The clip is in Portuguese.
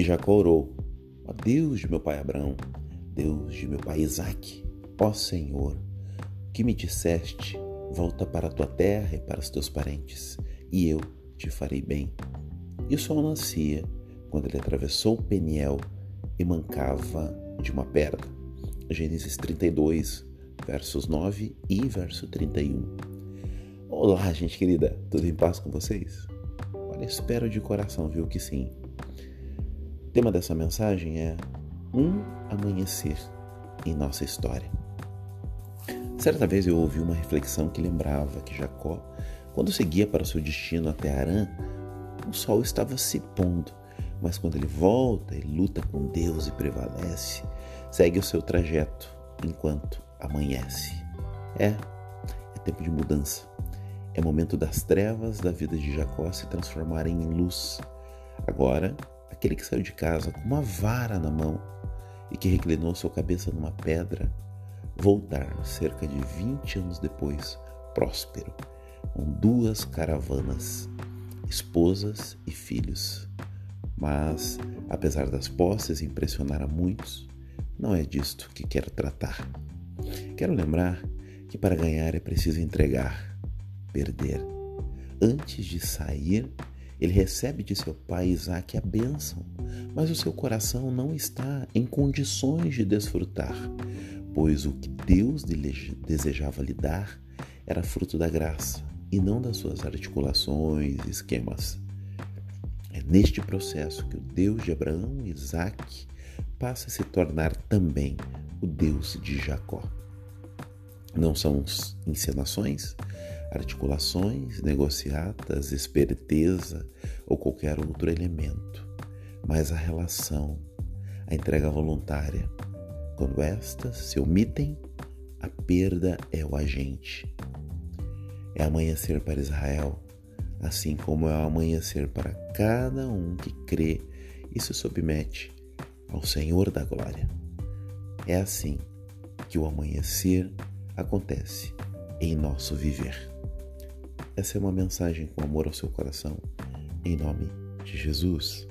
E Jacó orou: Ó Deus de meu pai Abraão, Deus de meu pai Isaque, ó Senhor, que me disseste, volta para a tua terra e para os teus parentes, e eu te farei bem. E o sol nascia quando ele atravessou Peniel e mancava de uma perna. Gênesis 32, versos 9 e verso 31. Olá, gente querida, tudo em paz com vocês? Olha, espero de coração, viu que sim. O tema dessa mensagem é um amanhecer em nossa história. Certa vez eu ouvi uma reflexão que lembrava que Jacó, quando seguia para seu destino até Arã, o sol estava se pondo, mas quando ele volta e luta com Deus e prevalece, segue o seu trajeto enquanto amanhece. É, é tempo de mudança. É momento das trevas da vida de Jacó se transformarem em luz. Agora, aquele que saiu de casa com uma vara na mão e que reclinou sua cabeça numa pedra, voltar cerca de 20 anos depois, próspero, com duas caravanas, esposas e filhos. Mas, apesar das posses impressionar a muitos, não é disto que quero tratar. Quero lembrar que para ganhar é preciso entregar, perder. Antes de sair, ele recebe de seu pai Isaac a bênção, mas o seu coração não está em condições de desfrutar, pois o que Deus desejava lhe dar era fruto da graça e não das suas articulações e esquemas. É neste processo que o Deus de Abraão e Isaac passa a se tornar também o Deus de Jacó. Não são encenações, articulações, negociatas, esperteza ou qualquer outro elemento, mas a relação, a entrega voluntária. Quando estas se omitem, a perda é o agente. É amanhecer para Israel, assim como é o amanhecer para cada um que crê e se submete ao Senhor da glória. É assim que o amanhecer acontece em nosso viver. Essa é uma mensagem com amor ao seu coração, em nome de Jesus.